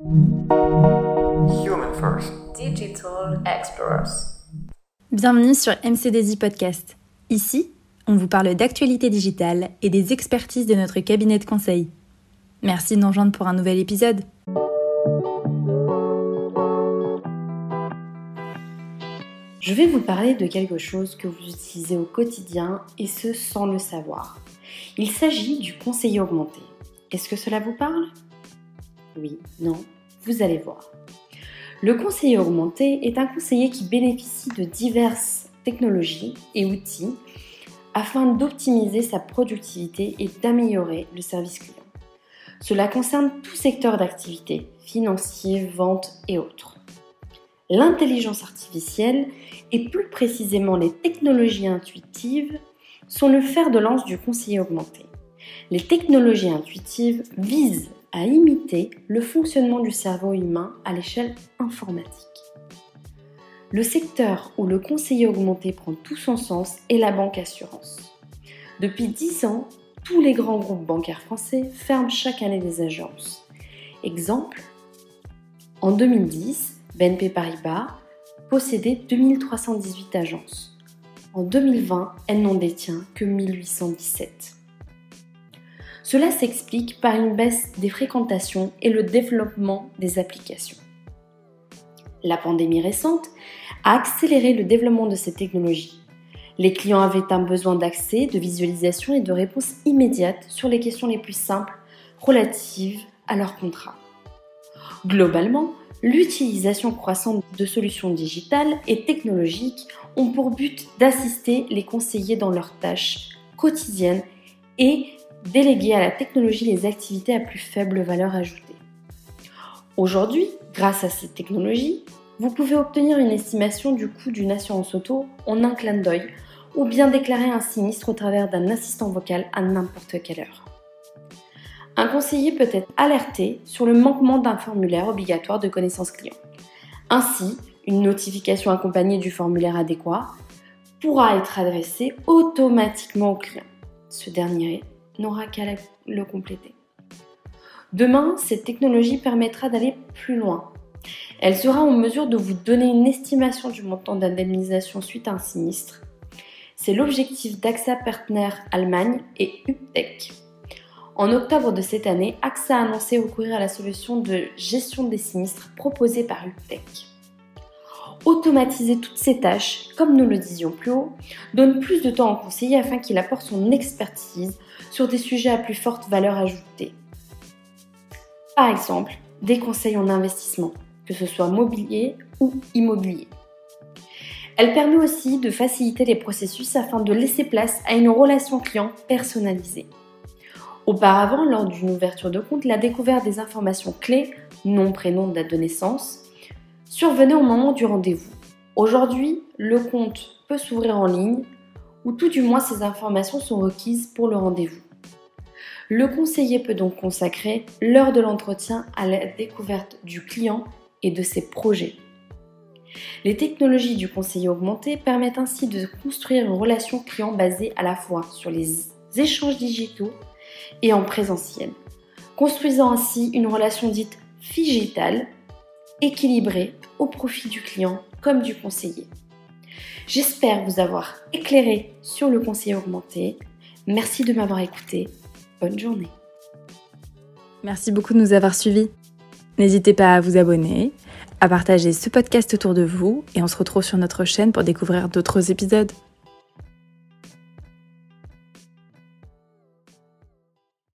Human First. Digital Explorers. Bienvenue sur MCDZ Podcast. Ici, on vous parle d'actualité digitale et des expertises de notre cabinet de conseil. Merci de nous rejoindre pour un nouvel épisode. Je vais vous parler de quelque chose que vous utilisez au quotidien et ce sans le savoir. Il s'agit du conseiller augmenté. Est-ce que cela vous parle? Oui, non, vous allez voir. Le conseiller augmenté est un conseiller qui bénéficie de diverses technologies et outils afin d'optimiser sa productivité et d'améliorer le service client. Cela concerne tout secteur d'activité, financier, vente et autres. L'intelligence artificielle et plus précisément les technologies intuitives sont le fer de lance du conseiller augmenté. Les technologies intuitives visent à imiter le fonctionnement du cerveau humain à l'échelle informatique. Le secteur où le conseiller augmenté prend tout son sens est la banque assurance. Depuis 10 ans, tous les grands groupes bancaires français ferment chaque année des agences. Exemple, en 2010, BNP Paribas possédait 2318 agences. En 2020, elle n'en détient que 1817. Cela s'explique par une baisse des fréquentations et le développement des applications. La pandémie récente a accéléré le développement de ces technologies. Les clients avaient un besoin d'accès, de visualisation et de réponses immédiates sur les questions les plus simples relatives à leur contrat. Globalement, l'utilisation croissante de solutions digitales et technologiques ont pour but d'assister les conseillers dans leurs tâches quotidiennes et déléguer à la technologie les activités à plus faible valeur ajoutée. Aujourd'hui, grâce à ces technologies, vous pouvez obtenir une estimation du coût d'une assurance auto en un clin d'œil ou bien déclarer un sinistre au travers d'un assistant vocal à n'importe quelle heure. Un conseiller peut être alerté sur le manquement d'un formulaire obligatoire de connaissance client. Ainsi, une notification accompagnée du formulaire adéquat pourra être adressée automatiquement au client. Ce dernier n'aura qu'à le compléter. Demain, cette technologie permettra d'aller plus loin. Elle sera en mesure de vous donner une estimation du montant d'indemnisation suite à un sinistre. C'est l'objectif d'AXA Partner Allemagne et UPTEC. En octobre de cette année, AXA a annoncé recourir à la solution de gestion des sinistres proposée par UPTEC. Automatiser toutes ces tâches, comme nous le disions plus haut, donne plus de temps au conseiller afin qu'il apporte son expertise sur des sujets à plus forte valeur ajoutée. Par exemple, des conseils en investissement, que ce soit mobilier ou immobilier. Elle permet aussi de faciliter les processus afin de laisser place à une relation client personnalisée. Auparavant, lors d'une ouverture de compte, la découverte des informations clés, nom, prénom, date de naissance, survenait au moment du rendez-vous. Aujourd'hui, le compte peut s'ouvrir en ligne ou tout du moins ces informations sont requises pour le rendez-vous. Le conseiller peut donc consacrer l'heure de l'entretien à la découverte du client et de ses projets. Les technologies du conseiller augmenté permettent ainsi de construire une relation client basée à la fois sur les échanges digitaux et en présentiel, construisant ainsi une relation dite digitale, équilibrée au profit du client comme du conseiller. J'espère vous avoir éclairé sur le conseiller augmenté. Merci de m'avoir écouté. Bonne journée. Merci beaucoup de nous avoir suivis. N'hésitez pas à vous abonner, à partager ce podcast autour de vous et on se retrouve sur notre chaîne pour découvrir d'autres épisodes.